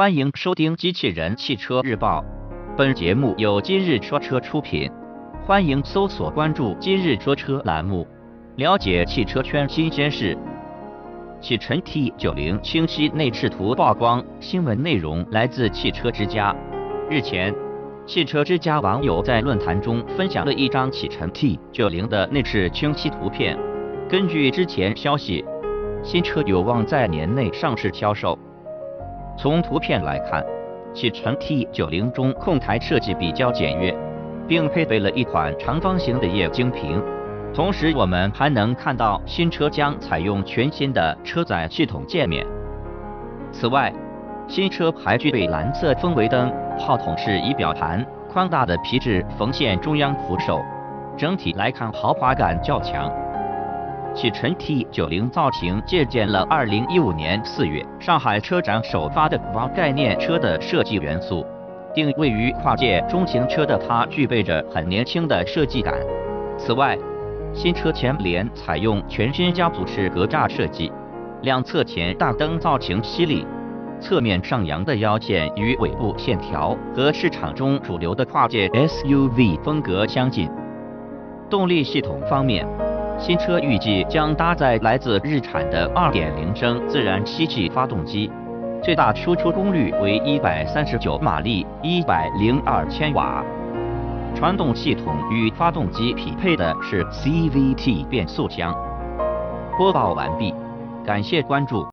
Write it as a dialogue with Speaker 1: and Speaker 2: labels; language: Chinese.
Speaker 1: 欢迎收听《机器人汽车日报》，本节目由今日说车出品。欢迎搜索关注“今日说车”栏目，了解汽车圈新鲜事。启辰 T90 清晰内饰图曝光，新闻内容来自汽车之家。日前，汽车之家网友在论坛中分享了一张启辰 T90 的内饰清晰图片。根据之前消息，新车有望在年内上市销售。从图片来看，启辰 T90 中控台设计比较简约，并配备了一款长方形的液晶屏。同时，我们还能看到新车将采用全新的车载系统界面。此外，新车还具备蓝色氛围灯、炮筒式仪表盘、宽大的皮质缝线中央扶手，整体来看豪华感较强。启辰 T90 造型借鉴了2015年4月上海车展首发的 V 概念车的设计元素，定位于跨界中型车的它具备着很年轻的设计感。此外，新车前脸采用全新家族式格栅设计，两侧前大灯造型犀利，侧面上扬的腰线与尾部线条和市场中主流的跨界 SUV 风格相近。动力系统方面，新车预计将搭载来自日产的2.0升自然吸气发动机，最大输出功率为139马力，102千瓦。传动系统与发动机匹配的是 CVT 变速箱。播报完毕，感谢关注。